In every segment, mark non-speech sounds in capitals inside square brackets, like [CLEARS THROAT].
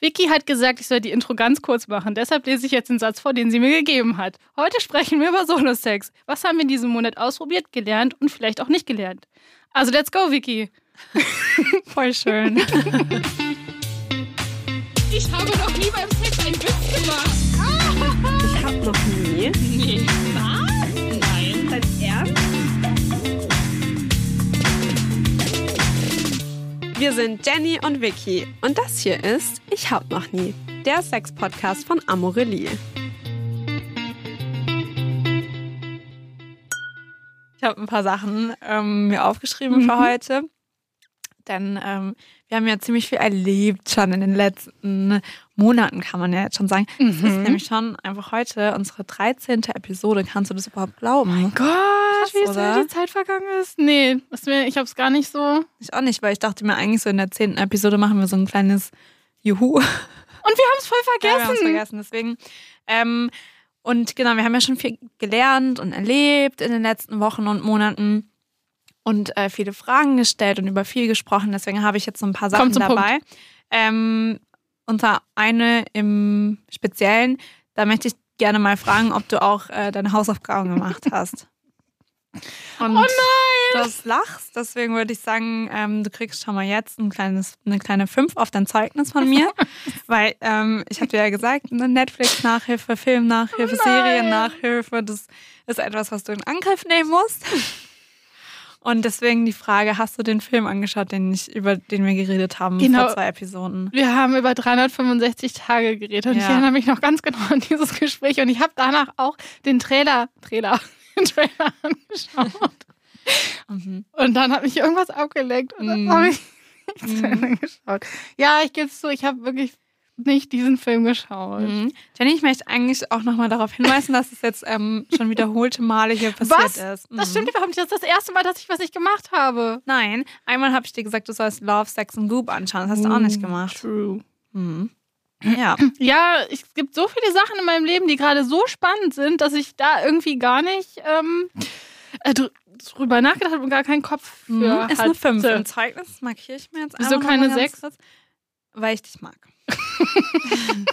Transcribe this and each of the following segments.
Vicky hat gesagt, ich soll die Intro ganz kurz machen. Deshalb lese ich jetzt den Satz vor, den sie mir gegeben hat. Heute sprechen wir über Solo-Sex. Was haben wir in diesem Monat ausprobiert, gelernt und vielleicht auch nicht gelernt? Also, let's go, Vicky. [LAUGHS] Voll schön. ich habe noch nie beim Sex einen Witz gemacht. Ich hab noch nie. Nee. Was? Nein. Dein Ernst? Wir sind Jenny und Vicky und das hier ist Ich hab noch nie, der Sex-Podcast von Amorelie. Ich habe ein paar Sachen ähm, mir aufgeschrieben für Mhm. heute, denn ähm, wir haben ja ziemlich viel erlebt schon in den letzten Monaten, kann man ja jetzt schon sagen. Es ist Mhm. nämlich schon einfach heute unsere 13. Episode. Kannst du das überhaupt glauben? Gott, wie oder? schnell die Zeit vergangen ist. Nee, das mir, ich hab's gar nicht so. Ich auch nicht, weil ich dachte mir eigentlich so in der 10. Episode machen wir so ein kleines Juhu. Und wir haben es voll [LAUGHS] Ja, wir haben es vergessen. vergessen, deswegen. Ähm, und genau, wir haben ja schon viel gelernt und erlebt in den letzten Wochen und Monaten und äh, viele Fragen gestellt und über viel gesprochen. Deswegen habe ich jetzt so ein paar Sachen dabei. Ähm, unter eine im Speziellen, da möchte ich gerne mal fragen, ob du auch äh, deine Hausaufgaben gemacht hast. Und Oh nein! du lachst, deswegen würde ich sagen, ähm, du kriegst schon mal jetzt ein kleines, eine kleine 5 auf dein Zeugnis von mir. [LAUGHS] weil ähm, ich habe dir ja gesagt, eine Netflix-Nachhilfe, Film-Nachhilfe, Oh. Serien-Nachhilfe, das ist etwas, was du in Angriff nehmen musst. Und deswegen die Frage, hast du den Film angeschaut, den ich, über den wir geredet haben Genau. vor zwei Episoden? Wir haben über 365 Tage geredet und ich Ja. erinnere mich noch ganz genau an dieses Gespräch und ich habe danach auch den Trailer, Trailer, [LAUGHS] den Trailer angeschaut. [LAUGHS] Mhm. Und dann hat mich irgendwas abgelenkt und dann Mhm. habe ich [LAUGHS] nicht zu Mhm. Ende geschaut. Ja, ich gebe es zu, ich habe wirklich nicht diesen Film geschaut. Mhm. Jenny, ich möchte eigentlich auch nochmal darauf hinweisen, dass es jetzt ähm, schon wiederholte Male hier passiert Was? ist. Das Mhm. stimmt überhaupt nicht. Das ist das erste Mal, dass ich was nicht gemacht habe. Nein, einmal habe ich dir gesagt, du sollst Love, Sex and Goop anschauen. Das hast du auch nicht gemacht. True. Mhm. Ja. [CLEARS THROAT] Ja, es gibt so viele Sachen in meinem Leben, die gerade so spannend sind, dass ich da irgendwie gar nicht ähm, äh, dr drüber nachgedacht habe und gar keinen Kopf für Mhm. Ist eine 5. hatte. Im Zeugnis das markiere ich mir jetzt Wieso keine mal ganz sechs? kurz, Weil ich dich mag. [LAUGHS]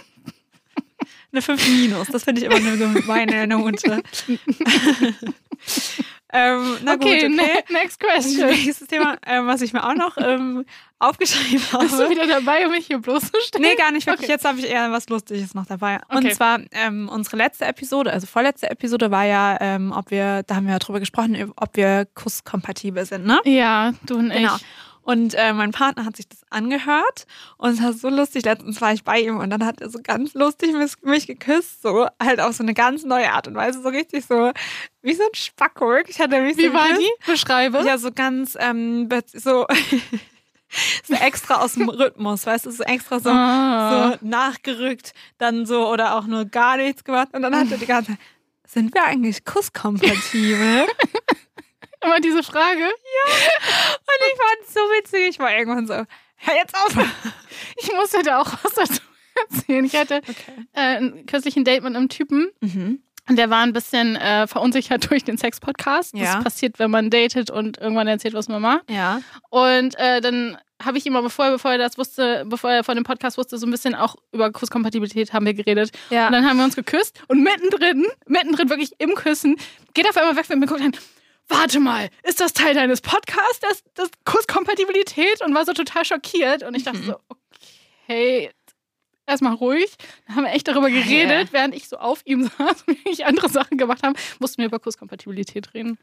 eine 5 minus. Das finde ich immer eine gemeine Note. [LAUGHS] ähm, na Okay, gut, okay. ne next question. Nächstes Thema, ähm, was ich mir auch noch ähm, aufgeschrieben habe. Bist du wieder dabei, um mich hier bloßzustellen? Nee, gar nicht wirklich. Okay. Jetzt habe ich eher was Lustiges noch dabei. Okay. Und zwar ähm, unsere letzte Episode, also vorletzte Episode war ja, ähm, ob wir, da haben wir ja drüber gesprochen, ob wir kusskompatibel sind, ne? Ja, du und Genau. ich. Und äh, mein Partner hat sich das angehört und es war so lustig. Letztens war ich bei ihm und dann hat er so ganz lustig mich, geküsst, so halt auf so eine ganz neue Art und Weise, so richtig so wie so ein Spacko. Ich hatte mich so Wie war geküsst. die? Beschreibe. Ja, so ganz, ähm, so, [LAUGHS] so extra aus dem Rhythmus, weißt du, so extra so, Ah. so nachgerückt, dann so oder auch nur gar nichts gemacht. Und dann hat er die ganze Zeit, sind wir eigentlich kusskompatibel? [LAUGHS] Immer diese Frage. Und ich fand es so witzig. Ich war irgendwann so, hör jetzt auf. [LAUGHS] Ich musste da auch was dazu erzählen. Ich hatte Okay. äh, kürzlich ein Date mit einem Typen Mhm. und der war ein bisschen äh, verunsichert [LAUGHS] durch den Sex-Podcast. Ja. Das passiert, wenn man datet und irgendwann erzählt, was man macht. Ja. Und äh, dann habe ich ihm aber bevor, er- bevor er das wusste, bevor er von dem Podcast wusste, so ein bisschen auch über Kusskompatibilität haben wir geredet. Ja. Und dann haben wir uns geküsst und mittendrin, mittendrin wirklich im Küssen, geht auf einmal weg und mir guckt dann, warte mal, ist das Teil deines Podcasts, das, das Kusskompatibilität? Und war so total schockiert. Und ich dachte Mhm. so, okay, erstmal ruhig. Dann haben wir echt darüber geredet, Ja. während ich so auf ihm [LAUGHS] saß und wirklich andere Sachen gemacht haben, mussten wir über Kusskompatibilität reden.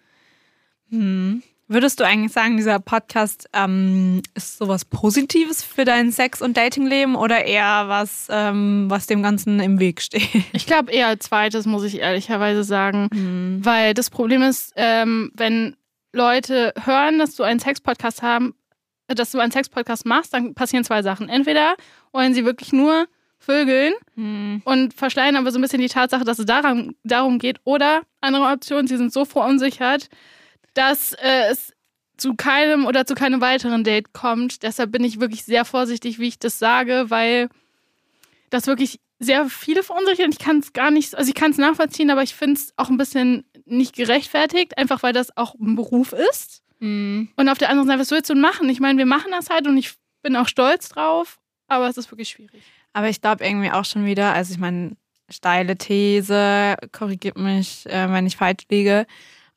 Hm. Würdest du eigentlich sagen, dieser Podcast ähm, ist sowas Positives für dein Sex- und Datingleben oder eher was, ähm, was dem Ganzen im Weg steht? Ich glaube eher zweites, muss ich ehrlicherweise sagen. Hm. Weil das Problem ist, ähm, wenn Leute hören, dass du einen Sex-Podcast haben, dass du einen Sex-Podcast machst, dann passieren zwei Sachen. Entweder wollen sie wirklich nur vögeln Hm. und verschleiern aber so ein bisschen die Tatsache, dass es daran, darum geht. Oder andere Option, sie sind so verunsichert, dass äh, es zu keinem oder zu keinem weiteren Date kommt. Deshalb bin ich wirklich sehr vorsichtig, wie ich das sage, weil das wirklich sehr viele verunsichert. Ich kann es gar nicht, also ich kann es nachvollziehen, aber ich finde es auch ein bisschen nicht gerechtfertigt, einfach weil das auch ein Beruf ist. Hm. Und auf der anderen Seite, was willst du machen? Ich meine, wir machen das halt und ich bin auch stolz drauf, aber es ist wirklich schwierig. Aber ich glaube irgendwie auch schon wieder, also ich meine, steile These, korrigiert mich, äh, wenn ich falsch liege.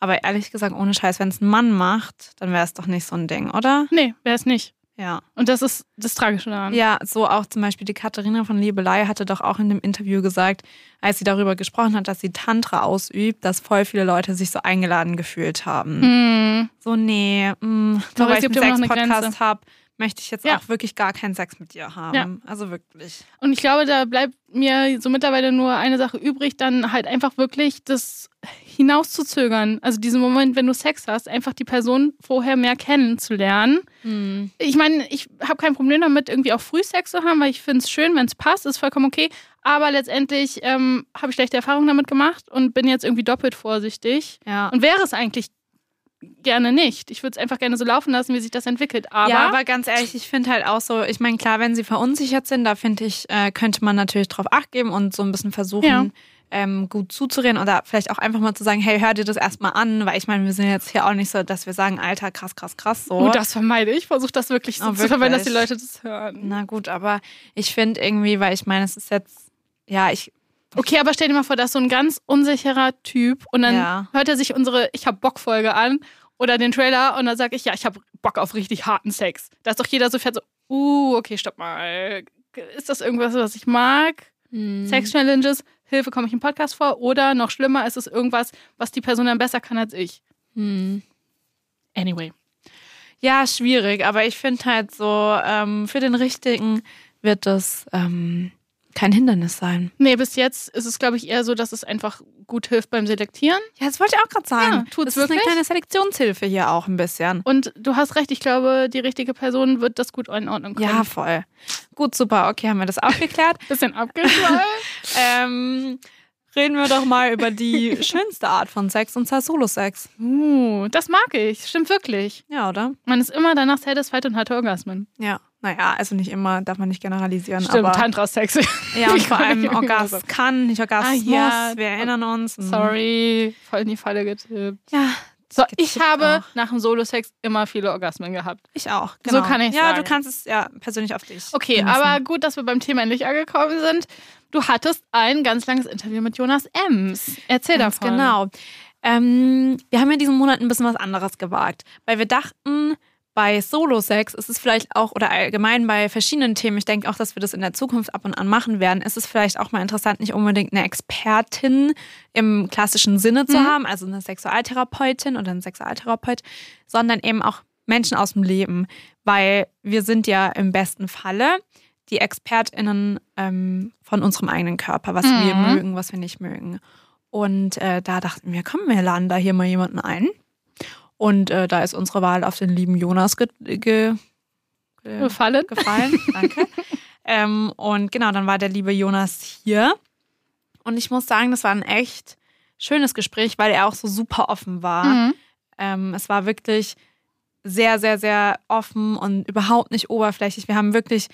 Aber ehrlich gesagt, ohne Scheiß, wenn es ein Mann macht, dann wäre es doch nicht so ein Ding, oder? Nee, wäre es nicht. Ja. Und das ist das Tragische daran. Ja, so auch zum Beispiel die Katharina von Liebelei hatte doch auch in dem Interview gesagt, als sie darüber gesprochen hat, dass sie Tantra ausübt, dass voll viele Leute sich so eingeladen gefühlt haben. Hm. So, nee, mh, nur Aber weil ich einen Sex-Podcast habe, möchte ich jetzt Ja. auch wirklich gar keinen Sex mit dir haben. Ja. Also wirklich. Und ich glaube, da bleibt mir so mittlerweile nur eine Sache übrig, dann halt einfach wirklich das hinauszuzögern. Also diesen Moment, wenn du Sex hast, einfach die Person vorher mehr kennenzulernen. Hm. Ich meine, ich habe kein Problem damit, irgendwie auch früh Sex zu haben, weil ich finde es schön, wenn es passt, ist vollkommen okay. Aber letztendlich ähm, habe ich schlechte Erfahrungen damit gemacht und bin jetzt irgendwie doppelt vorsichtig. Ja. Und wäre es eigentlich gerne nicht. Ich würde es einfach gerne so laufen lassen, wie sich das entwickelt. Aber, ja, aber ganz ehrlich, ich finde halt auch so, ich meine, klar, wenn sie verunsichert sind, da finde ich, äh, könnte man natürlich drauf acht geben und so ein bisschen versuchen, Ja. ähm, gut zuzureden oder vielleicht auch einfach mal zu sagen, hey, hör dir das erstmal an, weil ich meine, wir sind jetzt hier auch nicht so, dass wir sagen, Alter, krass, krass, krass, so. oh, das vermeide ich. Versuche das wirklich so Oh, zu vermeiden, dass die wirklich? Leute das hören. Na gut, aber ich finde irgendwie, weil ich meine, es ist jetzt, ja, ich, Okay, aber stell dir mal vor, da ist so ein ganz unsicherer Typ und dann Ja. hört er sich unsere Ich hab Bock Folge an oder den Trailer und dann sage ich, ja, ich hab Bock auf richtig harten Sex. Da ist doch jeder so fährt so, uh, okay, stopp mal. Ist das irgendwas, was ich mag? Sex Challenges, Hilfe, komme ich im Podcast vor? Oder noch schlimmer, ist es irgendwas, was die Person dann besser kann als ich? hm. Anyway. ja, schwierig, aber ich finde halt so, ähm, für den Richtigen wird das ähm, kein Hindernis sein. Nee, bis jetzt ist es, glaube ich, eher so, dass es einfach gut hilft beim Selektieren. Ja, das wollte ich auch gerade sagen. Ja, tut's das ist wirklich? eine kleine Selektionshilfe hier auch ein bisschen. Und du hast recht, ich glaube, die richtige Person wird das gut einordnen können. Ja, voll. Gut, super. Okay, haben wir das auch geklärt. [LAUGHS] Bisschen abgeschweift. [LAUGHS] ähm, reden wir doch mal über die [LAUGHS] schönste Art von Sex und zwar Solo-Sex. uh, das mag ich. Stimmt wirklich. Ja, oder? Man ist immer danach satisfied und hat Orgasmen. Ja. Naja, also nicht immer, darf man nicht generalisieren. Stimmt, aber Tantra-Sex. ja, und [LAUGHS] Ich vor allem nicht irgendwie Orgas kann, nicht Orgasmus. Ah, ja. Wir erinnern uns. Mhm. Sorry, voll in die Falle getippt. Ja, So, ich habe auch. nach dem Solo-Sex immer viele Orgasmen gehabt. ich auch. So Genau. kann ich's Ja, sagen. du kannst es ja persönlich auf dich. Okay, münzen. aber gut, dass wir beim Thema endlich angekommen sind. Du hattest ein ganz langes Interview mit Jonas Ems. Erzähl Ganz davon. genau. Ähm, wir haben ja diesen Monat ein bisschen was anderes gewagt, weil wir dachten, bei Solo-Sex ist es vielleicht auch, oder allgemein bei verschiedenen Themen, ich denke auch, dass wir das in der Zukunft ab und an machen werden, ist es vielleicht auch mal interessant, nicht unbedingt eine Expertin im klassischen Sinne zu Mhm. haben, also eine Sexualtherapeutin oder einen Sexualtherapeut, sondern eben auch Menschen aus dem Leben, weil wir sind ja im besten Falle die ExpertInnen ähm, von unserem eigenen Körper, was wir Mhm. mögen, was wir nicht mögen. Und äh, da dachten wir, komm, wir laden da hier mal jemanden ein. Und äh, da ist unsere Wahl auf den lieben Jonas ge ge ge Gefallen? gefallen. [LAUGHS] Danke. ähm, und genau, dann war der liebe Jonas hier. Und ich muss sagen, das war ein echt schönes Gespräch, weil er auch so super offen war. Mhm. Ähm, es war wirklich sehr, sehr, sehr offen und überhaupt nicht oberflächlich. Wir haben wirklich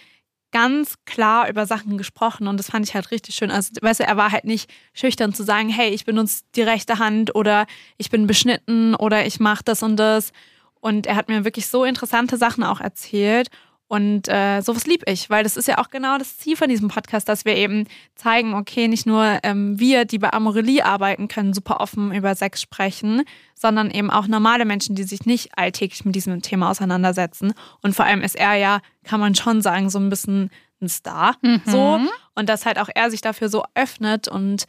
ganz klar über Sachen gesprochen und das fand ich halt richtig schön. Also, weißt du, er war halt nicht schüchtern zu sagen, hey, ich benutze die rechte Hand oder ich bin beschnitten oder ich mache das und das. Und er hat mir wirklich so interessante Sachen auch erzählt. Und äh, sowas lieb ich, weil das ist ja auch genau das Ziel von diesem Podcast, dass wir eben zeigen, okay, nicht nur ähm, wir, die bei Amorelie arbeiten, können super offen über Sex sprechen, sondern eben auch normale Menschen, die sich nicht alltäglich mit diesem Thema auseinandersetzen. Und vor allem ist er ja, kann man schon sagen, so ein bisschen ein Star. Mhm. So. Und dass halt auch er sich dafür so öffnet und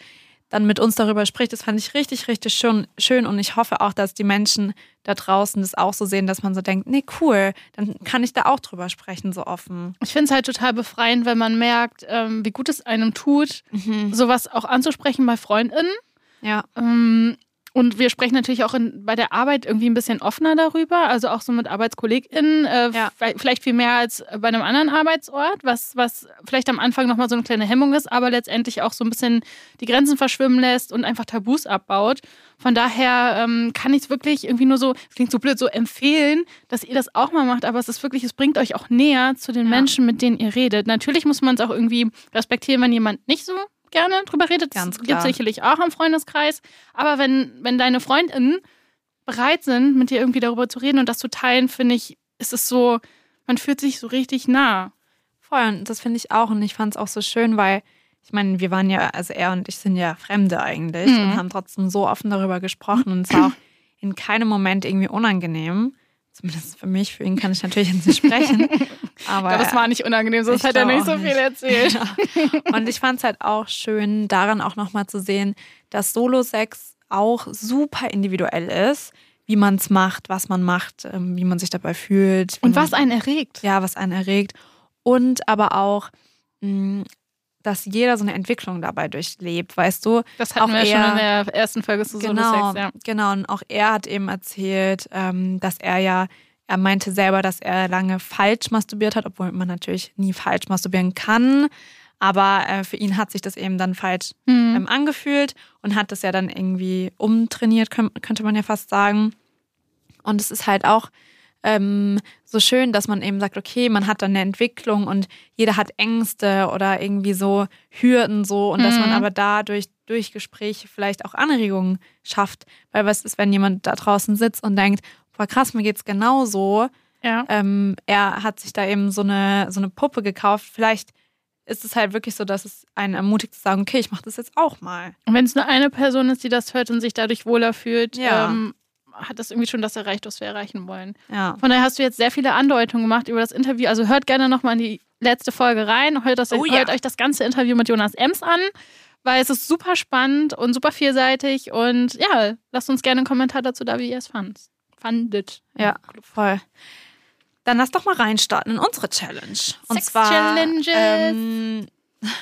dann mit uns darüber spricht, das fand ich richtig, richtig schön, schön. Und ich hoffe auch, dass die Menschen da draußen das auch so sehen, dass man so denkt, nee, cool, dann kann ich da auch drüber sprechen, so offen. Ich finde es halt total befreiend, wenn man merkt, ähm, wie gut es einem tut, sowas auch anzusprechen bei FreundInnen. Ja. Ähm, und wir sprechen natürlich auch in, bei der Arbeit irgendwie ein bisschen offener darüber, also auch so mit ArbeitskollegInnen, äh, Ja. vi- vielleicht viel mehr als bei einem anderen Arbeitsort, was, was vielleicht am Anfang nochmal so eine kleine Hemmung ist, aber letztendlich auch so ein bisschen die Grenzen verschwimmen lässt und einfach Tabus abbaut. Von daher ähm, kann ich es wirklich irgendwie nur so, klingt so blöd, so empfehlen, dass ihr das auch mal macht, aber es ist wirklich, es bringt euch auch näher zu den Ja. Menschen, mit denen ihr redet. Natürlich muss man es auch irgendwie respektieren, wenn jemand nicht so gerne drüber redet. Ganz Das gibt klar. sicherlich auch im Freundeskreis. Aber wenn, wenn deine FreundInnen bereit sind, mit dir irgendwie darüber zu reden und das zu teilen, finde ich, ist es so, man fühlt sich so richtig nah. Voll, und das finde ich auch. Und ich fand es auch so schön, weil ich meine, wir waren ja, also er und ich sind ja Fremde eigentlich Mhm. und haben trotzdem so offen darüber gesprochen und es war auch in keinem Moment irgendwie unangenehm. Zumindest für mich, für ihn kann ich natürlich jetzt nicht sprechen. [LAUGHS] Aber das war nicht unangenehm, sonst hätte er nicht so viel nicht. erzählt. Ja. Und ich fand es halt auch schön, daran auch nochmal zu sehen, dass Solo-Sex auch super individuell ist, wie man es macht, was man macht, ähm, wie man sich dabei fühlt. Und man- was einen erregt. ja, was einen erregt. Und aber auch, mh, dass jeder so eine Entwicklung dabei durchlebt, weißt du? Das hatten Auch wir schon er- in der ersten Folge zu genau, Solo-Sex, ja. genau. Und auch er hat eben erzählt, ähm, dass er ja, er meinte selber, dass er lange falsch masturbiert hat, obwohl man natürlich nie falsch masturbieren kann. Aber äh, für ihn hat sich das eben dann falsch Hm. ähm, angefühlt und hat das ja dann irgendwie umtrainiert, könnt, könnte man ja fast sagen. Und es ist halt auch ähm, so schön, dass man eben sagt, okay, man hat dann eine Entwicklung und jeder hat Ängste oder irgendwie so Hürden so und dass man Mhm. aber dadurch durch Gespräche vielleicht auch Anregungen schafft. Weil was ist, wenn jemand da draußen sitzt und denkt, boah krass, mir geht's genauso. ja. Ähm, er hat sich da eben so eine, so eine Puppe gekauft. Vielleicht ist es halt wirklich so, dass es einen ermutigt zu sagen, okay, ich mache das jetzt auch mal. Und wenn es nur eine Person ist, die das hört und sich dadurch wohler fühlt, Ja. ähm, hat das irgendwie schon das erreicht, was wir erreichen wollen. Ja. Von daher hast du jetzt sehr viele Andeutungen gemacht über das Interview. Also hört gerne nochmal in die letzte Folge rein. Hört, das, Oh ja. hört euch das ganze Interview mit Jonas Ems an, weil es ist super spannend und super vielseitig. Und ja, lasst uns gerne einen Kommentar dazu da, wie ihr es fandt. fandet. Ja, voll. Dann lass doch mal reinstarten in unsere Challenge. Und Sex zwar. Challenges. Ähm,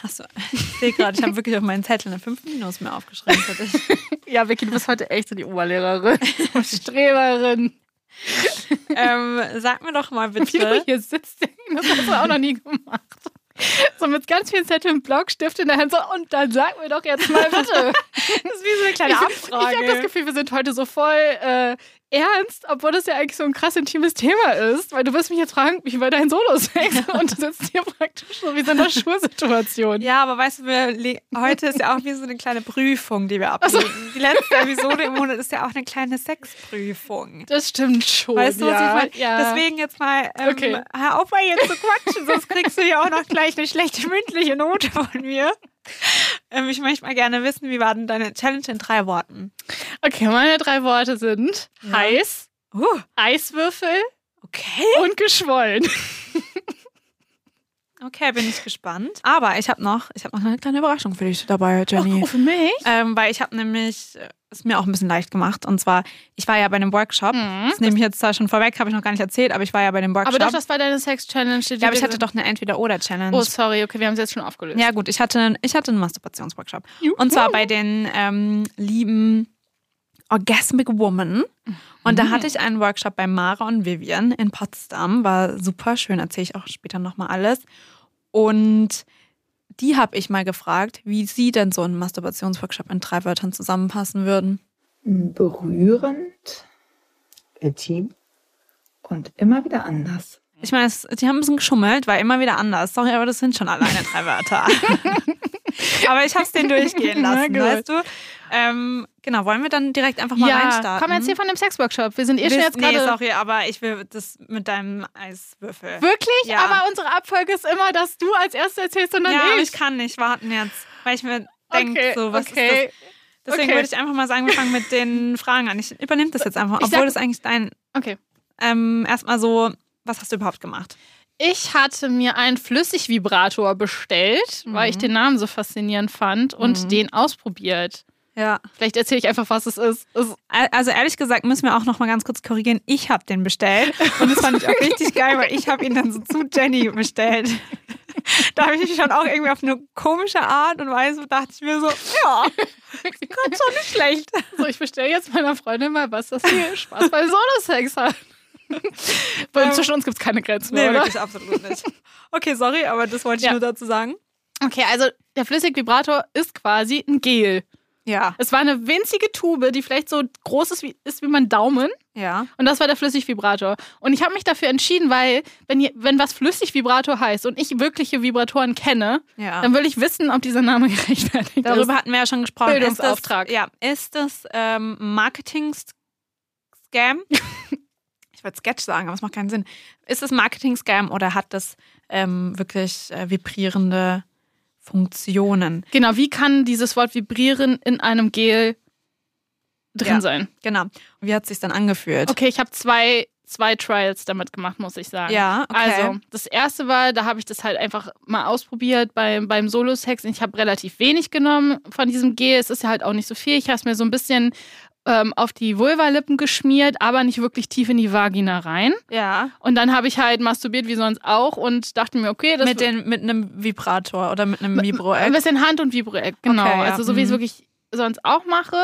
achso, ich sehe gerade, ich habe wirklich auf meinen Zettel eine 5 Minus mir aufgeschrieben für dich. [LAUGHS] Ja, Vicky, du bist heute echt so die Oberlehrerin. [LAUGHS] Streberin. ähm, sag mir doch mal Wie du bitte. hier sitzt, das hast du auch noch nie gemacht. So mit ganz vielen Zetteln, Blockstift in der Hand. So, und dann sag mir doch jetzt mal bitte. [LAUGHS] Das ist wie so eine kleine Ich, Abfrage. ich habe das Gefühl, wir sind heute so voll äh, ernst, obwohl das ja eigentlich so ein krass intimes Thema ist. Weil du wirst mich jetzt fragen, wie war dein Solo-Sex? [LAUGHS] Und du sitzt hier praktisch so wie so in einer Schursituation. Ja, aber weißt du, heute ist ja auch wie so eine kleine Prüfung, die wir ablegen. Die letzte Episode im Monat ist ja auch eine kleine Sexprüfung. Das stimmt schon. Weißt du, was ja. ich meine? Ja. Deswegen jetzt mal, ähm, Okay. hör auf mal jetzt zu quatschen, sonst kriegst du ja auch noch gleich eine schlechte mündliche Note von mir. Ähm, ich möchte mal gerne wissen, wie war denn deine Challenge in drei Worten? Okay, meine drei Worte sind Ja. heiß, Uh, Eiswürfel okay. und geschwollen. [LAUGHS] Okay, bin ich gespannt. Aber ich habe noch, ich habe noch eine kleine Überraschung für dich dabei, Jenny. Oh, für mich? Ähm, weil ich habe nämlich, äh, ist mir auch ein bisschen leicht gemacht. Und zwar, ich war ja bei einem Workshop. Mhm. Das nehme ich jetzt zwar schon vorweg, habe ich noch gar nicht erzählt, aber ich war ja bei dem Workshop. Aber doch, das war deine Sex-Challenge. ja, aber ich hatte doch eine Entweder-Oder-Challenge. Oh, sorry, okay, wir haben es jetzt schon aufgelöst. Ja, gut, ich hatte einen, ich hatte einen Masturbationsworkshop. Und zwar bei den ähm, lieben Orgasmic Woman. Und da hatte ich einen Workshop bei Mara und Vivian in Potsdam. War super schön, erzähle ich auch später nochmal alles. Und die habe ich mal gefragt, wie sie denn so einen Masturbationsworkshop in drei Wörtern zusammenpassen würden. berührend, intim und immer wieder anders. Ich meine, die haben ein bisschen geschummelt, war immer wieder anders. Sorry, aber das sind schon alleine drei Wörter. [LAUGHS] aber ich habe es denen durchgehen lassen, weißt du? Ähm, genau, wollen wir dann direkt einfach mal ja, reinstarten? komm, erzähl von dem Sex-Workshop. Wir sind eh schon jetzt Nee, gerade... sorry, aber ich will das mit deinem Eiswürfel. Wirklich? Ja. Aber unsere Abfolge ist immer, dass du als Erstes erzählst und dann ja, ich. ich kann nicht warten jetzt, weil ich mir denke, okay, so, was okay. ist das? Deswegen Okay. würde ich einfach mal sagen, wir fangen mit den [LAUGHS] Fragen an. Ich übernehme das jetzt einfach, obwohl das eigentlich dein. Okay. Ähm, Erstmal so, was hast du überhaupt gemacht? Ich hatte mir einen Flüssigvibrator bestellt, weil ich Mhm. den Namen so faszinierend fand und Mhm. den ausprobiert. Ja. Vielleicht erzähle ich einfach, was es ist. Es Also ehrlich gesagt müssen wir auch noch mal ganz kurz korrigieren. Ich habe den bestellt und das fand ich auch richtig [LAUGHS] geil, weil ich habe ihn dann so zu Jenny bestellt. Da habe ich mich schon auch irgendwie auf eine komische Art und Weise dachte ich mir so, ja, ganz schon nicht schlecht. So, ich bestelle jetzt meiner Freundin mal was, dass sie Spaß bei Solo-Sex hat. Weil Ähm, zwischen uns gibt es keine Grenzen Nee, mehr, oder? wirklich absolut nicht. Okay, sorry, aber das wollte ich Ja. nur dazu sagen. Okay, also der Flüssigvibrator ist quasi ein Gel. Ja. Es war eine winzige Tube, die vielleicht so groß ist wie, ist wie mein Daumen. Ja. Und das war der Flüssigvibrator. Und ich habe mich dafür entschieden, weil, wenn, ihr, wenn was Flüssigvibrator heißt und ich wirkliche Vibratoren kenne, Ja. dann will ich wissen, ob dieser Name [LAUGHS] gerechtfertigt Darüber ist. hatten wir ja schon gesprochen. Bildungsauftrag. Ist das, ja, ist das ähm, Marketing-Scam? [LAUGHS] ich wollte Sketch sagen, aber es macht keinen Sinn. Ist das Marketing-Scam oder hat das ähm, wirklich äh, vibrierende Funktionen. Genau, wie kann dieses Wort vibrieren in einem Gel drin Ja. sein? Genau. Und wie hat es sich dann angefühlt? Okay, ich habe zwei, zwei Trials damit gemacht, muss ich sagen. Ja, okay. Also, das erste war, da habe ich das halt einfach mal ausprobiert beim, beim Solo-Sex. Ich habe relativ wenig genommen von diesem Gel. Es ist ja halt auch nicht so viel. Ich habe es mir so ein bisschen ähm, auf die Vulvalippen geschmiert, aber nicht wirklich tief in die Vagina rein. Ja. Und dann habe ich halt masturbiert wie sonst auch und dachte mir, okay, das Mit, den, mit einem Vibrator oder mit einem ein Vibro-Eck. bisschen Hand- und Vibroeck, genau. Okay, ja. Also so wie ich es Mhm. wirklich sonst auch mache.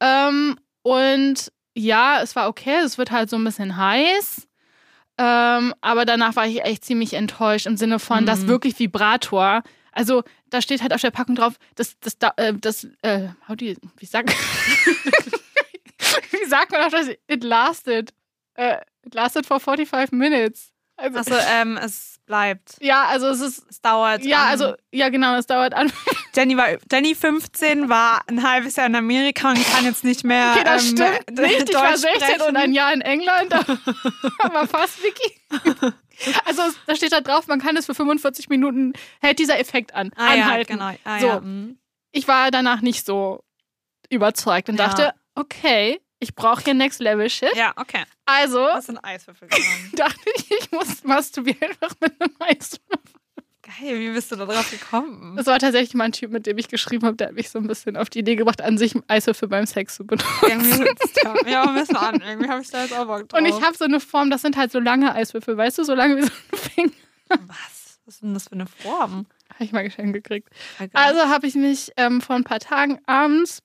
Ähm, und ja, es war okay. Es wird halt so ein bisschen heiß. Ähm, aber danach war ich echt ziemlich enttäuscht im Sinne von, Mhm. das wirklich Vibrator. Also da steht halt auf der Packung drauf, das, das, da- äh, das, äh, how do you, wie sagt, [LAUGHS] [LAUGHS] wie sagt man auf das? It lasted. Äh, it lasted for 45 minutes. Also, Also ähm, es bleibt. ja, also es ist, Es dauert. ja, an. also, ja genau, es dauert an. [LAUGHS] Jenny war Jenny 15 war ein halbes Jahr in Amerika und kann jetzt nicht mehr Okay, das ähm, stimmt [LAUGHS] nicht. Ich war Deutsch 16 sprechen. und ein Jahr in England. Aber fast, Vicky. Also da steht da drauf, man kann es für 45 Minuten, hält dieser Effekt an. ah, ja, anhalten. genau. Ah, So. ja. mhm. Ich war danach nicht so überzeugt und Ja. dachte, okay, ich brauche hier Next Level Shit. ja, okay. Also Was sind Eiswürfel genommen? [LAUGHS] dachte ich, ich muss masturbieren einfach mit einem Eiswürfel. Geil, wie bist du da drauf gekommen? Das war tatsächlich mal ein Typ, mit dem ich geschrieben habe, der hat mich so ein bisschen auf die Idee gebracht, an sich Eiswürfel beim Sex zu benutzen. [LAUGHS] Ja. ein bisschen an. Irgendwie habe ich da jetzt auch Bock drauf. Und ich habe so eine Form, das sind halt so lange Eiswürfel, weißt du, so lange wie so ein Finger. Was? Was ist denn das für eine Form? Habe ich mal geschenkt gekriegt. Also, Also habe ich mich ähm, vor ein paar Tagen abends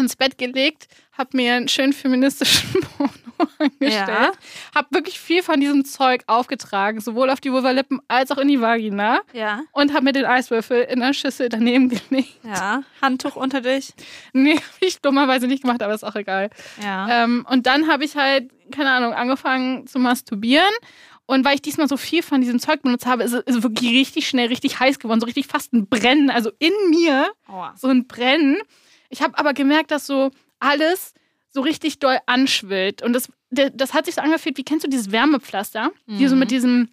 ins Bett gelegt, habe mir einen schönen feministischen [LAUGHS] Porno angestellt, Ja. habe wirklich viel von diesem Zeug aufgetragen, sowohl auf die Vulvalippen als auch in die Vagina ja, und habe mir den Eiswürfel in der Schüssel daneben [LAUGHS] gelegt. ja. Handtuch unter dich. Nee, habe ich dummerweise nicht gemacht, aber ist auch egal. Ja. Ähm, und dann habe ich halt, keine Ahnung, angefangen zu masturbieren. Und weil ich diesmal so viel von diesem Zeug benutzt habe, ist es wirklich richtig schnell richtig heiß geworden, so richtig fast ein Brennen, also in mir Aua. so ein Brennen. Ich habe aber gemerkt, dass so alles so richtig doll anschwillt. Und das, das hat sich so angefühlt, wie kennst du dieses Wärmepflaster? Die so Mhm. mit diesem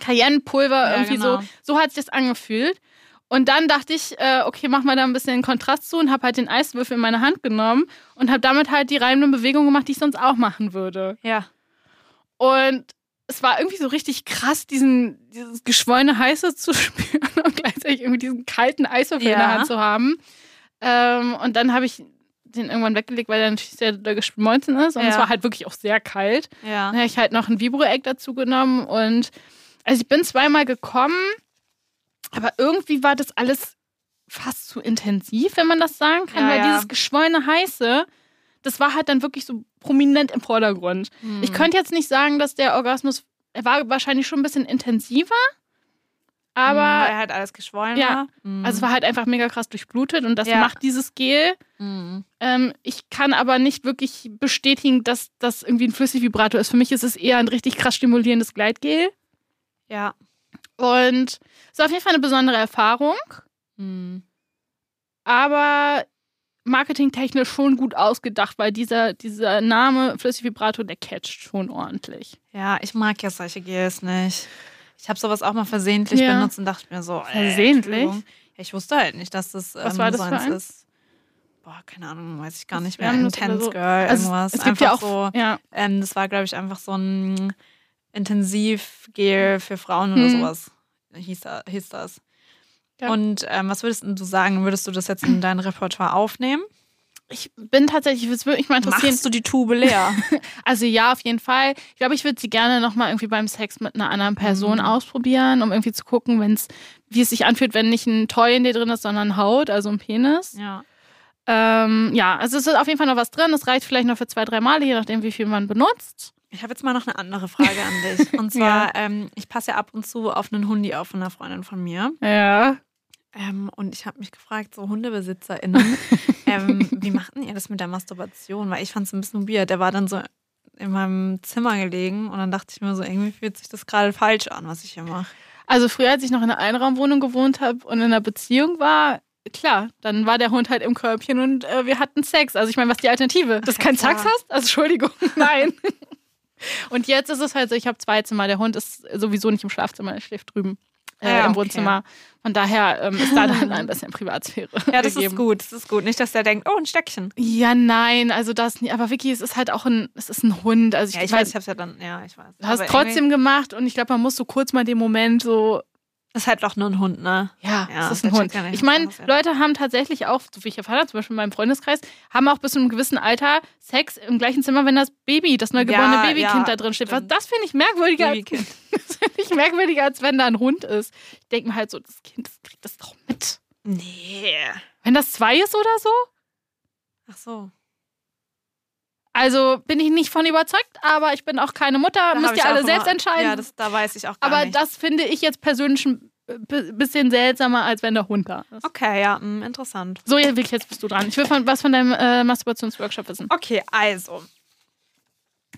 Cayennepulver Ja, irgendwie genau. so. So hat sich das angefühlt. Und dann dachte ich, äh, okay, mach mal da ein bisschen Kontrast zu und habe halt den Eiswürfel in meine Hand genommen und habe damit halt die reibenden Bewegungen gemacht, die ich sonst auch machen würde. Ja. Und es war irgendwie so richtig krass, diesen, dieses geschwollene Heiße zu [LAUGHS] spüren und gleichzeitig irgendwie diesen kalten Eiswürfel in der Ja. Hand zu haben. Ähm, und dann habe ich den irgendwann weggelegt, weil der natürlich sehr geschmolzen ist. Und es Ja. war halt wirklich auch sehr kalt. Ja. Dann habe ich halt noch ein Vibro-Egg dazu genommen. Und also ich bin zweimal gekommen, aber irgendwie war das alles fast zu intensiv, wenn man das sagen kann, Ja, weil ja. dieses geschwollene Heiße, das war halt dann wirklich so prominent im Vordergrund. Hm. Ich könnte jetzt nicht sagen, dass der Orgasmus, er war wahrscheinlich schon ein bisschen intensiver, Hm, weil aber halt alles geschwollen Ja. war. Hm. also es war halt einfach mega krass durchblutet und das Ja. macht dieses Gel. Hm. Ähm, ich kann aber nicht wirklich bestätigen, dass das irgendwie ein Flüssigvibrator ist. Für mich ist es eher ein richtig krass stimulierendes Gleitgel Ja. und es ist auf jeden Fall eine besondere Erfahrung, Hm. aber marketingtechnisch schon gut ausgedacht, weil dieser, dieser Name Flüssigvibrator, der catcht schon ordentlich. Ja, ich mag ja solche Gels nicht. Ich habe sowas auch mal versehentlich Ja. benutzt und dachte mir so, äh, Versehentlich? Ich wusste halt nicht, dass das, Was ähm, war das so eins ist. Boah, keine Ahnung, weiß ich gar nicht mehr. Intense so- Girl, Also irgendwas. es gibt ja auch, Einfach so. ja, Ähm, das war, glaube ich, einfach so ein Intensivgel für Frauen oder Hm. sowas. Hieß, da, hieß das. Ja. Und ähm, was würdest du sagen? Würdest du das jetzt in dein Repertoire aufnehmen? Ich bin tatsächlich, es würde mich mal interessieren. Machst du die Tube leer? [LAUGHS] Also ja, auf jeden Fall. Ich glaube, ich würde sie gerne nochmal irgendwie beim Sex mit einer anderen Person Mhm. ausprobieren, um irgendwie zu gucken, wenn's, wie es sich anfühlt, wenn nicht ein Toy in dir drin ist, sondern Haut, also ein Penis. ja. Ähm, ja, also es ist auf jeden Fall noch was drin. Es reicht vielleicht noch für zwei, drei Male, je nachdem, wie viel man benutzt. Ich habe jetzt mal noch eine andere Frage an dich. [LAUGHS] Und zwar, ähm, ich passe ja ab und zu auf einen Hundi auf von einer Freundin von mir. Ja. Ähm, und ich habe mich gefragt, so HundebesitzerInnen, [LAUGHS] ähm, wie machten ihr das mit der Masturbation? Weil ich fand es ein bisschen weird. Der war dann so in meinem Zimmer gelegen und dann dachte ich mir so, irgendwie fühlt sich das gerade falsch an, was ich hier mache. Also früher, als ich noch in einer Einraumwohnung gewohnt habe und in einer Beziehung war, klar, dann war der Hund halt im Körbchen und äh, wir hatten Sex. Also ich meine, was ist die Alternative? Dass du Ja, keinen klar. Sex hast? Also Entschuldigung, [LAUGHS] nein. Und jetzt ist es halt so, ich habe zwei Zimmer. Der Hund ist sowieso nicht im Schlafzimmer, er schläft drüben äh, Ah, im okay. Wohnzimmer. Von daher ähm, ist da [LAUGHS] dann ein bisschen Privatsphäre. Ja, das gegeben. ist gut. Das ist gut. Nicht, dass der denkt, oh, ein Stöckchen. Ja, nein, also das nicht. Aber Vicky, es ist halt auch ein, es ist ein Hund. Also ich, Ja, ich weiß, ich hab's ja dann, ja, ich weiß. du hast trotzdem gemacht und ich glaube, man muss so kurz mal den Moment so, Ist halt doch nur ein Hund, ne? ja, Ja, es ist ein Hund. Ich meine, Leute haben tatsächlich auch, so wie ich erfahren habe, zum Beispiel in meinem Freundeskreis, haben auch bis zu einem gewissen Alter Sex im gleichen Zimmer, wenn das Baby, das neugeborene Ja, Babykind ja, da drin steht. Was, das finde ich merkwürdiger, Babykind. [LAUGHS] das finde ich merkwürdiger, als wenn da ein Hund ist. Ich denke mir halt so, das Kind das kriegt das doch mit. Nee. Wenn das zwei ist oder so, Ach so. Also bin ich nicht von überzeugt, aber ich bin auch keine Mutter, Da müsst ihr alle selbst immer- entscheiden. Ja, das, da weiß ich auch gar aber nicht. das finde ich jetzt persönlich ein bisschen seltsamer, als wenn der Hund da ist. okay, ja, mh, interessant. So, jetzt bist du dran. Ich will von, was von deinem äh, Masturbationsworkshop wissen. Okay, also.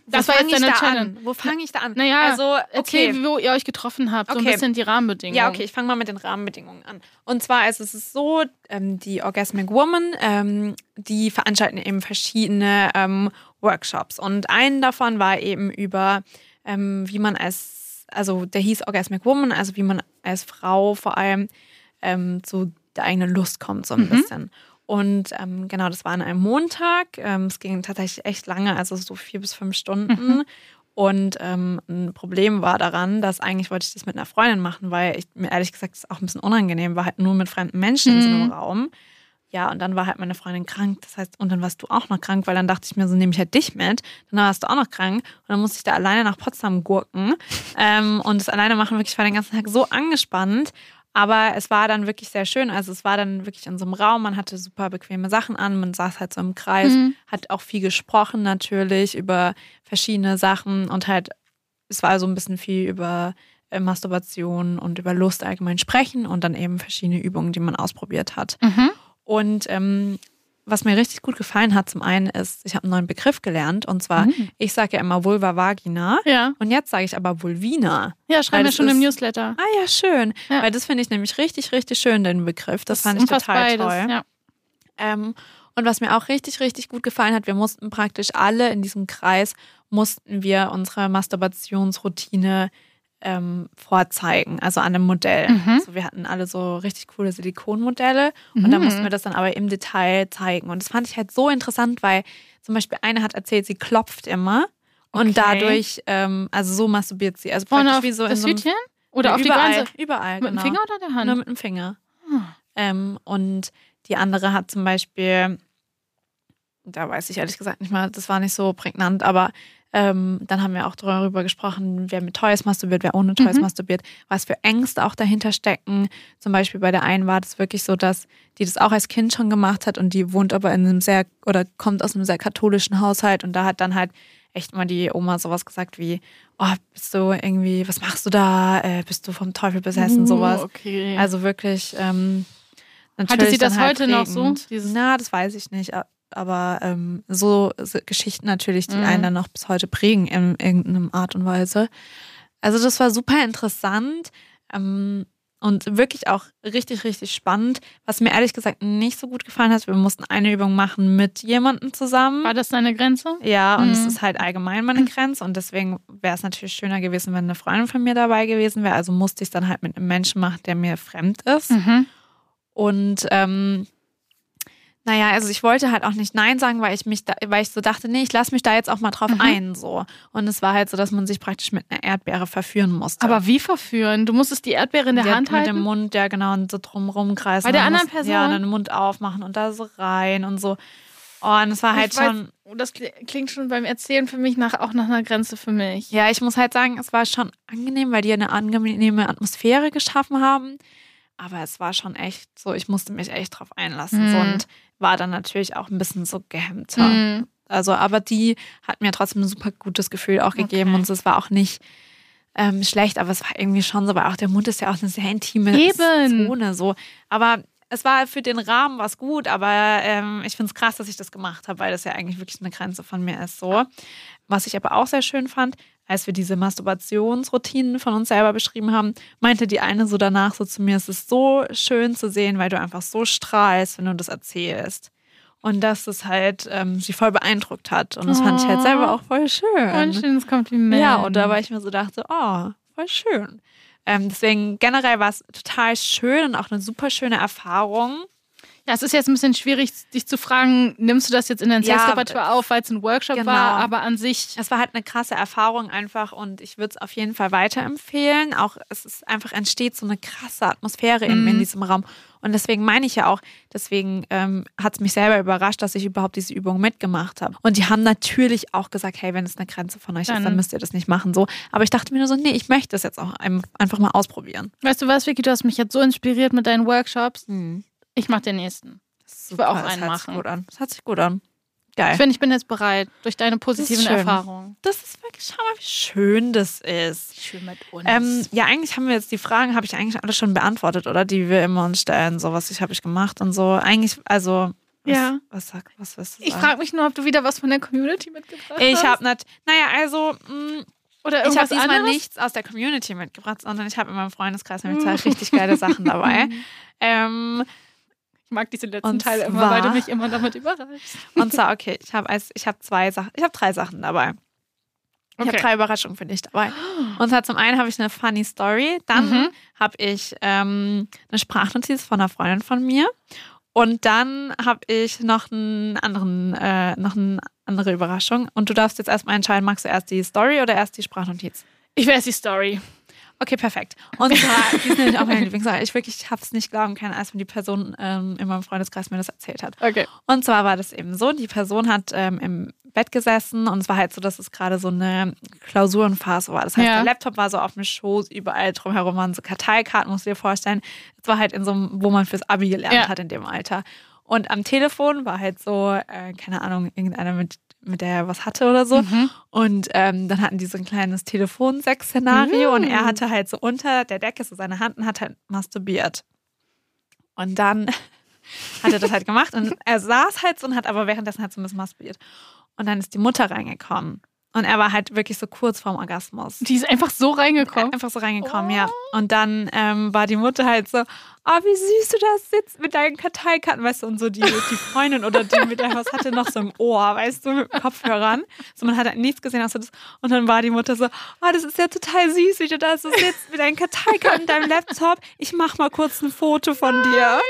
Das Wo war jetzt deine da Challenge. An? Wo fange ich da an? Naja, also, okay. wo ihr euch getroffen habt, so ein Okay. bisschen die Rahmenbedingungen. Ja, okay, ich fange mal mit den Rahmenbedingungen an. Und zwar also es ist so, ähm, die Orgasmic Woman, ähm, die veranstalten eben verschiedene ähm, Workshops. Und einen davon war eben über, ähm, wie man als, also der hieß Orgasmic Woman, also wie man als Frau vor allem ähm, zu der eigenen Lust kommt, so ein Mhm. bisschen. Und ähm, genau, das war an einem Montag. Ähm, es ging tatsächlich echt lange, also so vier bis fünf Stunden. Mhm. Und ähm, ein Problem war daran, dass eigentlich wollte ich das mit einer Freundin machen, weil ich mir ehrlich gesagt das auch ein bisschen unangenehm war, halt nur mit fremden Menschen in so einem Mhm. Raum. Ja, und dann war halt meine Freundin krank. Das heißt, und dann warst du auch noch krank, weil dann dachte ich mir so, nehme ich halt dich mit. Dann warst du auch noch krank. Und dann musste ich da alleine nach Potsdam gurken. [LAUGHS] ähm, und das alleine machen wirklich, ich war den ganzen Tag so angespannt. Aber es war dann wirklich sehr schön. Also es war dann wirklich in so einem Raum, man hatte super bequeme Sachen an, man saß halt so im Kreis, Mhm. hat auch viel gesprochen natürlich über verschiedene Sachen und halt, es war so ein bisschen viel über äh, Masturbation und über Lust allgemein sprechen und dann eben verschiedene Übungen, die man ausprobiert hat. Mhm. Und ähm, was mir richtig gut gefallen hat, zum einen ist, ich habe einen neuen Begriff gelernt und zwar, Mhm. ich sage ja immer Vulva Vagina Ja, und jetzt sage ich aber Vulvina. ja Weil schreiben wir das schon im ist- Newsletter. Ah ja, schön. Ja. Weil das finde ich nämlich richtig, richtig schön, den Begriff. Das, fand ich total beides, toll. Ja. Ähm, und was mir auch richtig, richtig gut gefallen hat, wir mussten praktisch alle in diesem Kreis, mussten wir unsere Masturbationsroutine ähm, vorzeigen, also an einem Modell. Mhm. Also wir hatten alle so richtig coole Silikonmodelle und da Mhm. mussten wir das dann aber im Detail zeigen. Und das fand ich halt so interessant, weil zum Beispiel eine hat erzählt, sie klopft immer und Okay. dadurch, ähm, also so masturbiert sie. Also praktisch auf wie so in so einem, Hütchen? Oder auf die überall, ganze? Überall, Mit genau. dem Finger oder der Hand? Nur mit dem Finger. Hm. Ähm, und die andere hat zum Beispiel, da weiß ich ehrlich gesagt nicht mal, das war nicht so prägnant, aber ähm, dann haben wir auch darüber gesprochen, wer mit Toys masturbiert, wer ohne Toys Mhm. masturbiert, was für Ängste auch dahinter stecken. Zum Beispiel bei der einen war das wirklich so, dass die das auch als Kind schon gemacht hat und die wohnt aber in einem sehr oder kommt aus einem sehr katholischen Haushalt und da hat dann halt echt mal die Oma sowas gesagt wie, oh, bist du irgendwie, was machst du da? Äh, bist du vom Teufel besessen, Uh, sowas. Okay. Also wirklich. Ähm, Hatte natürlich sie das halt heute noch so? prägend. Dieses- Na, das weiß ich nicht. Aber ähm, so, so Geschichten natürlich, die Mhm. einen dann noch bis heute prägen in irgendeiner Art und Weise. Also das war super interessant ähm, und wirklich auch richtig, richtig spannend. Was mir ehrlich gesagt nicht so gut gefallen hat, wir mussten eine Übung machen mit jemandem zusammen. War das deine Grenze? Ja, und es Mhm. ist halt allgemein meine [LAUGHS] Grenze und deswegen wäre es natürlich schöner gewesen, wenn eine Freundin von mir dabei gewesen wäre. Also musste ich es dann halt mit einem Menschen machen, der mir fremd ist. Mhm. Und ähm, naja, also ich wollte halt auch nicht Nein sagen, weil ich mich da, weil ich so dachte, nee, ich lasse mich da jetzt auch mal drauf Mhm. ein. so. Und es war halt so, dass man sich praktisch mit einer Erdbeere verführen musste. Aber wie verführen? Du musstest die Erdbeere in der Die Hand mit dem halten? Mund, ja genau, und so drum rumkreisen. Bei der Dann anderen musst- Person? Ja, dann den Mund aufmachen und da so rein und so. Oh, und es war halt Ich weiß- schon. Das kli- klingt schon beim Erzählen für mich nach, auch nach einer Grenze für mich. Ja, ich muss halt sagen, es war schon angenehm, weil die eine angenehme Atmosphäre geschaffen haben. Aber es war schon echt so, ich musste mich echt drauf einlassen. So, Mhm. und war dann natürlich auch ein bisschen so gehemmter. Mhm. Also, aber die hat mir trotzdem ein super gutes Gefühl auch gegeben. Okay. Und es war auch nicht ähm, schlecht, aber es war irgendwie schon so, weil auch der Mund ist ja auch eine sehr intime Eben. Zone. So. Aber es war für den Rahmen was gut, aber ähm, ich finde es krass, dass ich das gemacht habe, weil das ja eigentlich wirklich eine Grenze von mir ist. So. Was ich aber auch sehr schön fand, als wir diese Masturbationsroutinen von uns selber beschrieben haben, meinte die eine so danach so zu mir, es ist so schön zu sehen, weil du einfach so strahlst, wenn du das erzählst. Und dass es halt ähm, sie voll beeindruckt hat. Und das fand ich halt selber auch voll schön. Ein schönes Kompliment. Ja, und da war ich mir so dachte, oh, voll schön. Ähm, deswegen generell war es total schön und auch eine super schöne Erfahrung. Ja, es ist jetzt ein bisschen schwierig, dich zu fragen, nimmst du das jetzt in dein Ja, Sales-Repertoire auf, weil es ein Workshop genau. war, aber an sich. Es war halt eine krasse Erfahrung einfach und ich würde es auf jeden Fall weiterempfehlen. Auch es ist einfach entsteht so eine krasse Atmosphäre in, Mhm. in diesem Raum. Und deswegen meine ich ja auch, deswegen ähm, hat es mich selber überrascht, dass ich überhaupt diese Übung mitgemacht habe. Und die haben natürlich auch gesagt, hey, wenn es eine Grenze von euch ist, Dann- dann müsst ihr das nicht machen. So. Aber ich dachte mir nur so, nee, ich möchte das jetzt auch ein- einfach mal ausprobieren. Weißt du was, Vicky, du hast mich jetzt so inspiriert mit deinen Workshops. Ich mach den nächsten. Ich will auch das einen hört sich machen. gut an. Das hat sich gut an. Ich Geil. finde, ich bin jetzt bereit durch deine positiven. Erfahrungen. Das ist wirklich, schau mal, wie schön das ist. Schön mit uns. Ähm, ja, eigentlich haben wir jetzt die Fragen, habe ich eigentlich alle schon beantwortet, oder? Die wir immer uns stellen. So, was ich habe ich gemacht und so. Eigentlich, also. Was, Ja. Was sag, was willst du ich frage mich nur, ob du wieder was von der Community mitgebracht Ich hast. habe nicht. Naja, also. Mh, Oder ich habe diesmal anderes? nichts aus der Community mitgebracht, sondern ich habe in meinem Freundeskreis nämlich zwei [LAUGHS] richtig geile Sachen dabei. [LAUGHS] Ähm, Ich mag diese letzten Und Teile immer, weil du mich immer damit überraschst. und zwar, okay, ich habe ich hab zwei Sachen, ich habe drei Sachen dabei. Ich habe Okay. drei Überraschungen für dich dabei. [GASPS] Und zwar zum einen habe ich eine funny Story, dann Mhm. habe ich ähm, eine Sprachnotiz von einer Freundin von mir und dann habe ich noch einen anderen, äh, noch eine andere Überraschung. Und du darfst jetzt erstmal entscheiden, magst du erst die Story oder erst die Sprachnotiz? Ich weiß die Story. Okay, perfekt. Und zwar, die ist nämlich auch meine [LAUGHS] Lieblingssache. Ich wirklich habe es nicht glauben können, als mir die Person ähm, in meinem Freundeskreis mir das erzählt hat. Okay. Und zwar war das eben so, die Person hat ähm, im Bett gesessen und es war halt so, dass es gerade so eine Klausurenphase war. Das heißt, Ja. der Laptop war so auf dem Schoß, überall drumherum waren so Karteikarten, musst du dir vorstellen. Es war halt in so einem, wo man fürs Abi gelernt Ja. hat in dem Alter. Und am Telefon war halt so, äh, keine Ahnung, irgendeiner mit, mit der er was hatte oder so. Mhm. Und ähm, dann hatten die so ein kleines Telefonsex-Szenario und er Mm. hatte halt so unter der Decke so seine Hand und hat halt masturbiert. Und dann [LAUGHS] hat er das halt gemacht und er saß halt so und hat aber währenddessen halt so ein bisschen masturbiert. Und dann ist die Mutter reingekommen. Und er war halt wirklich so kurz vorm Orgasmus. Die ist einfach so reingekommen. Einfach so reingekommen, ja. Und dann ähm, war die Mutter halt so, oh, wie süß du das sitzt mit deinen Karteikarten, weißt du, und so die, die Freundin oder die mit der was hatte noch so im Ohr, weißt du, mit Kopfhörern. So, man hat halt nichts gesehen außer das. Und dann war die Mutter so, oh, das ist ja total süß, wie du da so sitzt mit deinen Karteikarten in deinem Laptop. Ich mach mal kurz ein Foto von dir.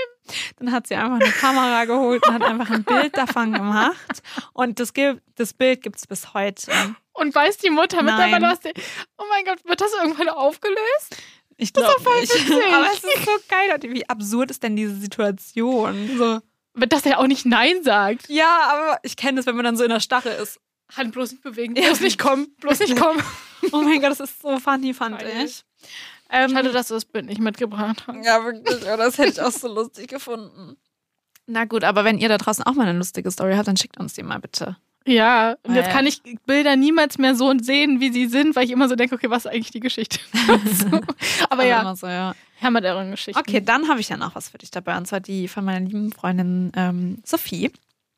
Dann hat sie einfach eine Kamera geholt und hat einfach ein Bild davon gemacht. Und das, gibt, das Bild gibt es bis heute. Und weiß die Mutter mittlerweile, was die. Oh mein Gott, wird das irgendwann aufgelöst? Ich glaube nicht. [LAUGHS] Aber es ist so geil. Und Wie absurd ist denn diese Situation? So. Dass er auch nicht Nein sagt. Ja, aber ich kenne das, wenn man dann so in der Stache ist. Hand bloß nicht bewegen. Ja. Bloß nicht kommen. Bloß nicht [LAUGHS] kommen. Oh mein Gott, das ist so funny, fand Peinlich. ich. Ähm, Schade, dass du das Bild nicht mitgebracht hast. Ja, wirklich. aber Das hätte ich auch so lustig gefunden. Na gut, aber wenn ihr da draußen auch mal eine lustige Story habt, dann schickt uns die mal bitte. Ja, und jetzt Weil- kann ich Bilder niemals mehr so sehen, wie sie sind, weil ich immer so denke, okay, was ist eigentlich die Geschichte? [LAUGHS] [LAUGHS] so. Aber ja, Immer so, ja. euren Geschichten. Okay, dann habe ich ja noch was für dich dabei. Und zwar die von meiner lieben Freundin ähm, Sophie.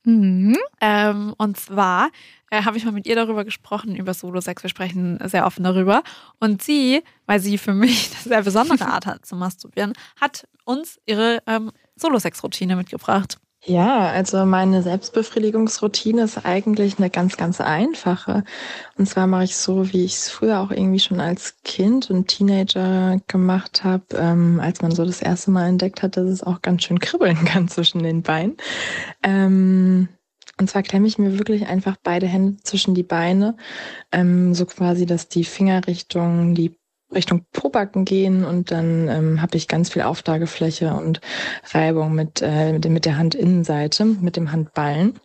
Mhm. Ähm, und zwar äh, habe ich mal mit ihr darüber gesprochen, über Solo-Sex. Wir sprechen sehr offen darüber. Und sie, weil sie für mich [LAUGHS] eine sehr besondere Art hat zu masturbieren, hat uns ihre ähm, Solo-Sex-Routine mitgebracht. Ja, also meine Selbstbefriedigungsroutine ist eigentlich eine ganz, ganz einfache. Und zwar mache ich so, wie ich es früher auch irgendwie schon als Kind und Teenager gemacht habe, ähm, als man so das erste Mal entdeckt hat, dass es auch ganz schön kribbeln [LAUGHS] kann zwischen den Beinen. Ähm, und zwar klemme ich mir wirklich einfach beide Hände zwischen die Beine, ähm, so quasi, dass die Finger Richtung die Richtung Pobacken gehen und dann ähm, habe ich ganz viel Auflagefläche und Reibung mit, äh, mit, der Handinnenseite, mit dem Handballen.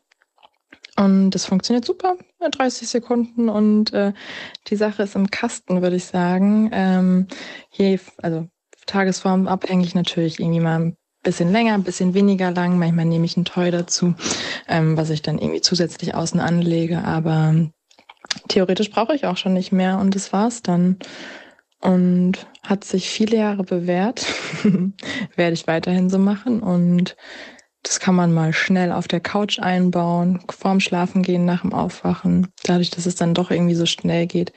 Und das funktioniert super, äh, 30 Sekunden und äh, die Sache ist im Kasten, würde ich sagen. Ähm, hier, also Tagesform abhängig natürlich irgendwie mal ein bisschen länger, ein bisschen weniger lang. Manchmal nehme ich ein Toy dazu, ähm, was ich dann irgendwie zusätzlich außen anlege. Aber theoretisch brauche ich auch schon nicht mehr und das war's dann. Und hat sich viele Jahre bewährt. [LAUGHS] Werde ich weiterhin so machen. Und das kann man mal schnell auf der Couch einbauen, vorm Schlafen gehen, nach dem Aufwachen. Dadurch, dass es dann doch irgendwie so schnell geht,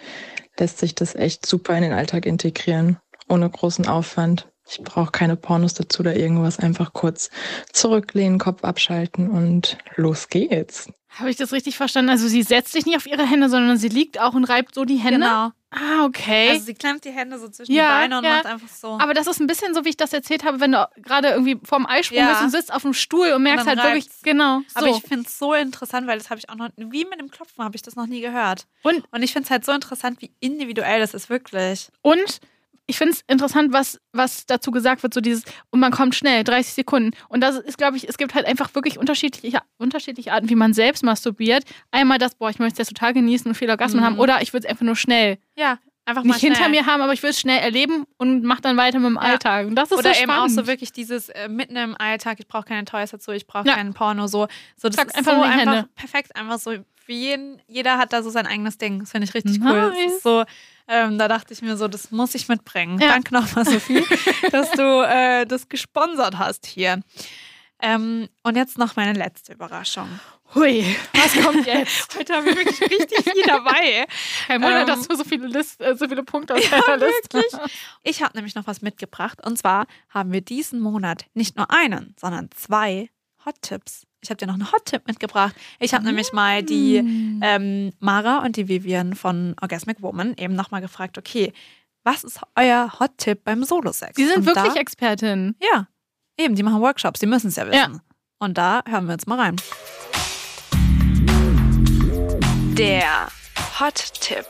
lässt sich das echt super in den Alltag integrieren, ohne großen Aufwand. Ich brauche keine Pornos dazu oder irgendwas. Einfach kurz zurücklehnen, Kopf abschalten und los geht's. Habe ich das richtig verstanden? Also sie setzt sich nicht auf ihre Hände, sondern sie liegt auch und reibt so die Hände? Genau. Ah, okay. Also sie klemmt die Hände so zwischen Ja, die Beine und ja. macht einfach so. aber das ist ein bisschen so, wie ich das erzählt habe, wenn du gerade irgendwie vorm Eisprung Ja. bist und sitzt auf dem Stuhl und merkst dann halt wirklich, reibt's. genau, so. Aber ich finde es so interessant, weil das habe ich auch noch, wie mit dem Klopfen habe ich das noch nie gehört. und, Und ich finde es halt so interessant, wie individuell das ist, wirklich. und ich finde es interessant, was, was dazu gesagt wird, so dieses, und man kommt schnell, 30 Sekunden. Und das ist, glaube ich, es gibt halt einfach wirklich unterschiedliche, unterschiedliche Arten, wie man selbst masturbiert. Einmal das, boah, ich möchte es total genießen und viel Orgasmen Mhm. haben, oder ich würde es einfach nur schnell. Ja, einfach mal Nicht hinter schnell. mir haben, aber ich will es schnell erleben und mach dann weiter mit dem Ja. Alltag. Und das ist Oder so eben auch so wirklich dieses äh, mitten im Alltag, ich brauche keine Toys dazu, ich brauche Ja. keinen Porno, so. So, das Zack, ist einfach so einfach Hände. perfekt, einfach so. Für jeden, jeder hat da so sein eigenes Ding. Das finde ich richtig cool. Das Nice. ist so, ähm, da dachte ich mir so, das muss ich mitbringen. Ja. Danke nochmal, Sophie, [LAUGHS] dass du äh, das gesponsert hast hier. Ähm, und jetzt noch meine letzte Überraschung. Hui, was kommt [LAUGHS] jetzt? Heute haben wir wirklich richtig viel [LAUGHS] dabei. Kein Wunder, Ähm, dass du so viele, List, äh, so viele Punkte auf Ja, deiner Liste wirklich. Ich habe nämlich noch was mitgebracht. Und zwar haben wir diesen Monat nicht nur einen, sondern zwei Hot-Tipps. Ich habe dir noch einen Hot-Tipp mitgebracht. Ich habe nämlich mal die Mm. ähm, Mara und die Vivian von Orgasmic Woman eben nochmal gefragt, okay, was ist euer Hot-Tipp beim Solo-Sex? Die sind Und wirklich da, Expertin. Ja, eben, die machen Workshops, die müssen es ja wissen. Ja. Und da hören wir jetzt mal rein. Der Hot-Tipp.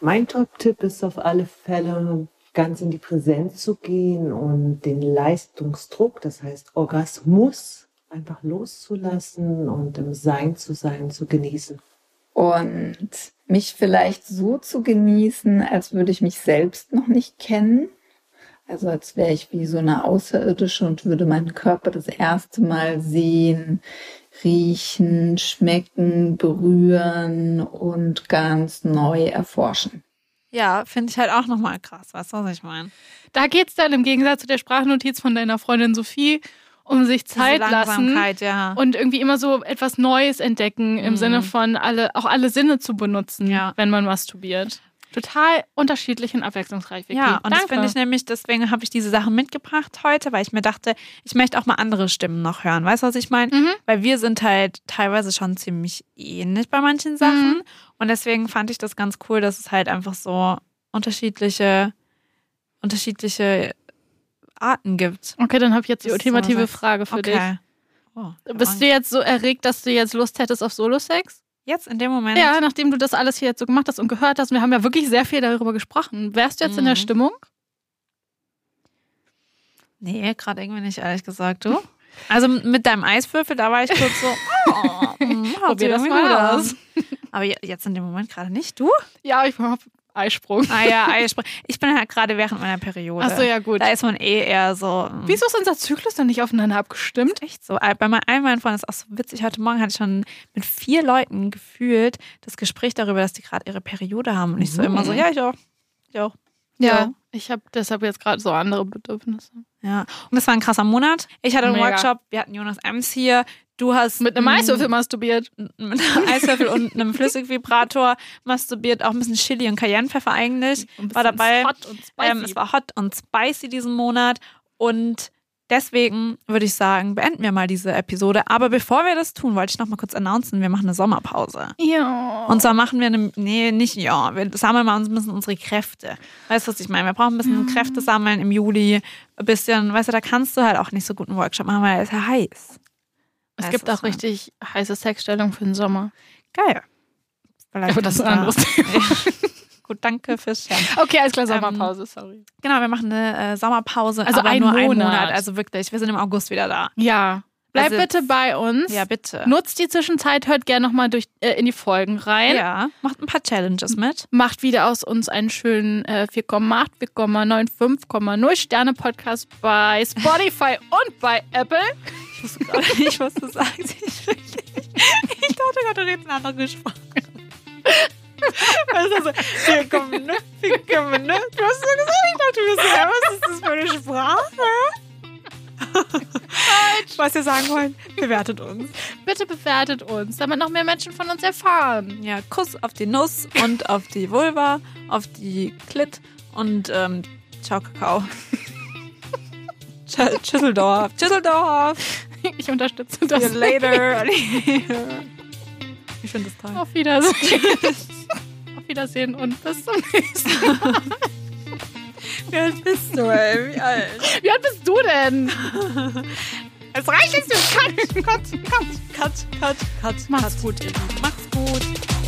Mein Top-Tipp ist auf alle Fälle, ganz in die Präsenz zu gehen und den Leistungsdruck, das heißt Orgasmus, einfach loszulassen und im Sein zu sein, zu genießen. Und mich vielleicht so zu genießen, als würde ich mich selbst noch nicht kennen. Also als wäre ich wie so eine Außerirdische und würde meinen Körper das erste Mal sehen, riechen, schmecken, berühren und ganz neu erforschen. Ja, finde ich halt auch nochmal krass. Weißt du, was ich meine? Da geht es dann im Gegensatz zu der Sprachnotiz von deiner Freundin Sophie um sich Zeit lassen ja. und irgendwie immer so etwas Neues entdecken im Mhm. Sinne von alle, auch alle Sinne zu benutzen, Ja. wenn man masturbiert. Total unterschiedlich und abwechslungsreich. Vicky. Ja, und das Danke. finde ich nämlich, deswegen habe ich diese Sachen mitgebracht heute, weil ich mir dachte, ich möchte auch mal andere Stimmen noch hören. Weißt du, was ich meine? Mhm. Weil wir sind halt teilweise schon ziemlich ähnlich bei manchen Sachen. Mhm. Und deswegen fand ich das ganz cool, dass es halt einfach so unterschiedliche, unterschiedliche Arten gibt. Okay, dann habe ich jetzt die so ultimative Frage für Okay. Oh, dich. Bist du jetzt so erregt, dass du jetzt Lust hättest auf Solo-Sex? jetzt in dem Moment? Ja, nachdem du das alles hier jetzt so gemacht hast und gehört hast, wir haben ja wirklich sehr viel darüber gesprochen. Wärst du jetzt in der Mhm. Stimmung? Nee, gerade irgendwie nicht, ehrlich gesagt. Du? Also mit deinem Eiswürfel, da war ich kurz so, [LAUGHS] oh, mm, hört Probier das mal aus. aus. Aber je- jetzt in dem Moment gerade nicht. Du? Ja, ich hab Eisprung. Ah ja, [LAUGHS] Eisprung. Ich bin halt gerade während meiner Periode. Achso, ja, gut. Da ist man eh eher so. mm, Wieso ist unser Zyklus dann nicht aufeinander abgestimmt? Echt so. Bei mein- all meinen Freunden ist auch so witzig. Heute Morgen hatte ich schon mit vier Leuten gefühlt das Gespräch darüber, dass die gerade ihre Periode haben. Und ich so immer so, ja, ich auch. Ich auch. Ja. Ich habe deshalb jetzt gerade so andere Bedürfnisse. Ja. Und das war ein krasser Monat. Ich hatte einen Mega. Workshop, wir hatten Jonas Ems hier. Du hast Mit einem mm, Eiswürfel masturbiert. [LAUGHS] mit einem Eiswürfel und einem Flüssigvibrator masturbiert, auch ein bisschen Chili und Cayennepfeffer eigentlich. War dabei. Hot und spicy. Ähm, es war hot und spicy diesen Monat und deswegen würde ich sagen, beenden wir mal diese Episode. Aber bevor wir das tun, wollte ich noch mal kurz announcen, wir machen eine Sommerpause. ja. Und zwar machen wir eine, nee, nicht ja, wir sammeln mal uns ein bisschen unsere Kräfte. Weißt du, was ich meine? Wir brauchen ein bisschen Kräfte sammeln im Juli. Ein bisschen, weißt du, da kannst du halt auch nicht so gut einen Workshop machen, weil es ist ja heiß. Es gibt auch richtig heiße Sexstellung für den Sommer. Geil. Vielleicht Aber das ist ein anderes [LAUGHS] Thema. Gut, danke fürs Scheren. Okay, alles klar, Ähm, Sommerpause, sorry. Genau, wir machen eine äh, Sommerpause. Also aber einen nur einen Monat. Monat. Also wirklich, wir sind im August wieder da. Ja. Bleib Also- bitte bei uns. Ja, bitte. Nutzt die Zwischenzeit, hört gerne nochmal äh, in die Folgen rein. Ja, macht ein paar Challenges mit. Macht wieder aus uns einen schönen äh, 4,8, 4,9, 5,0 Sterne Podcast bei Spotify und bei Apple. Ich wusste gerade nicht, was du sagst. Ich, ich dachte gerade, du redest eine andere Sprache. Weißt du, so, wir kommen, ne? Wir kommen, ne? Du hast so gesagt, ich dachte, du bist ja, was ist das für eine Sprache? was wir sagen wollen, bewertet uns. Bitte bewertet uns, damit noch mehr Menschen von uns erfahren. Ja, Kuss auf die Nuss und auf die Vulva, auf die Klit und ähm, ciao Kakao. [LAUGHS] Sch- Schüsseldorf. [LAUGHS] Ich unterstütze See das. you later. [LAUGHS] ich finde das toll. Auf Wiedersehen. [LAUGHS] Auf Wiedersehen und bis zum nächsten Mal. Wie alt bist du, ey? Wie alt? Wie alt bist du denn? Es reicht jetzt. Cut, cut, cut, cut, cut, cut. Macht's gut, ihr Lieben. Macht's gut.